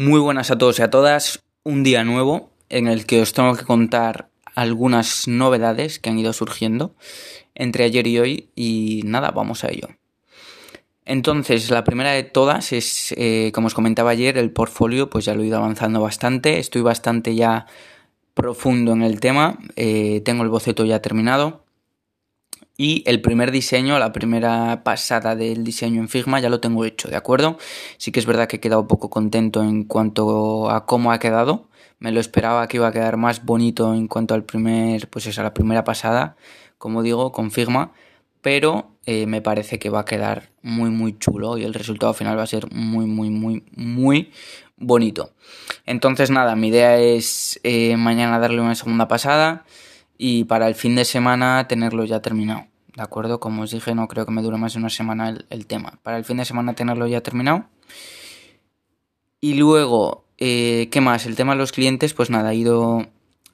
Muy buenas a todos y a todas. Un día nuevo en el que os tengo que contar algunas novedades que han ido surgiendo entre ayer y hoy y nada, vamos a ello. Entonces, la primera de todas es, eh, como os comentaba ayer, el portfolio, pues ya lo he ido avanzando bastante, estoy bastante ya profundo en el tema, eh, tengo el boceto ya terminado y el primer diseño, la primera pasada del diseño en Figma ya lo tengo hecho, ¿de acuerdo? Sí que es verdad que he quedado poco contento en cuanto a cómo ha quedado. Me lo esperaba que iba a quedar más bonito en cuanto al primer, pues esa, la primera pasada, como digo, con Figma. Pero eh, me parece que va a quedar muy, muy chulo y el resultado final va a ser muy, muy, muy, muy bonito. Entonces, nada, mi idea es eh, mañana darle una segunda pasada y para el fin de semana tenerlo ya terminado. ¿De acuerdo? Como os dije, no creo que me dure más de una semana el, tema. Para el fin de semana tenerlo ya terminado. Y luego, eh, ¿qué más? El tema de los clientes, pues nada, he ido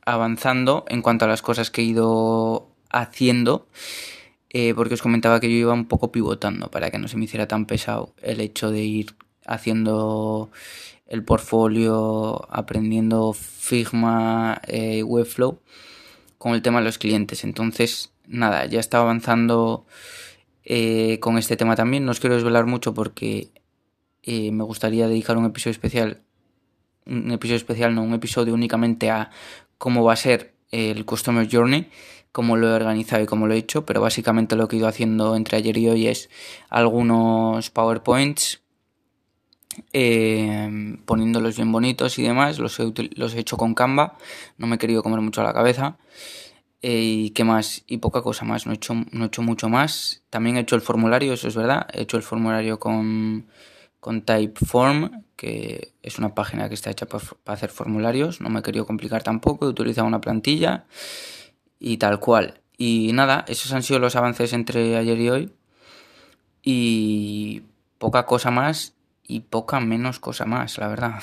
avanzando en cuanto a las cosas que he ido haciendo. Eh, porque os comentaba que yo iba un poco pivotando para que no se me hiciera tan pesado el hecho de ir haciendo el portfolio, aprendiendo Figma, eh, Webflow con el tema de los clientes. Entonces, nada, ya estaba avanzando eh, con este tema también. No os quiero desvelar mucho porque eh, me gustaría dedicar un episodio especial, un episodio especial, no, un episodio únicamente a cómo va a ser el Customer Journey, cómo lo he organizado y cómo lo he hecho, pero básicamente lo que he ido haciendo entre ayer y hoy es algunos PowerPoints eh, poniéndolos bien bonitos y demás. Los he, los he hecho con Canva, no me he querido comer mucho a la cabeza. Eh, y qué más, y poca cosa más, no he, hecho, no he hecho mucho más. También he hecho el formulario, eso es verdad. He hecho el formulario con, con Typeform, que es una página que está hecha para, hacer formularios. No me he querido complicar tampoco, he utilizado una plantilla y tal cual. Y nada, esos han sido los avances entre ayer y hoy. Y poca cosa más y poca menos cosa más, la verdad.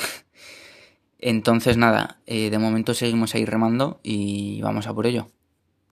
Entonces nada, eh, de momento seguimos ahí remando y vamos a por ello.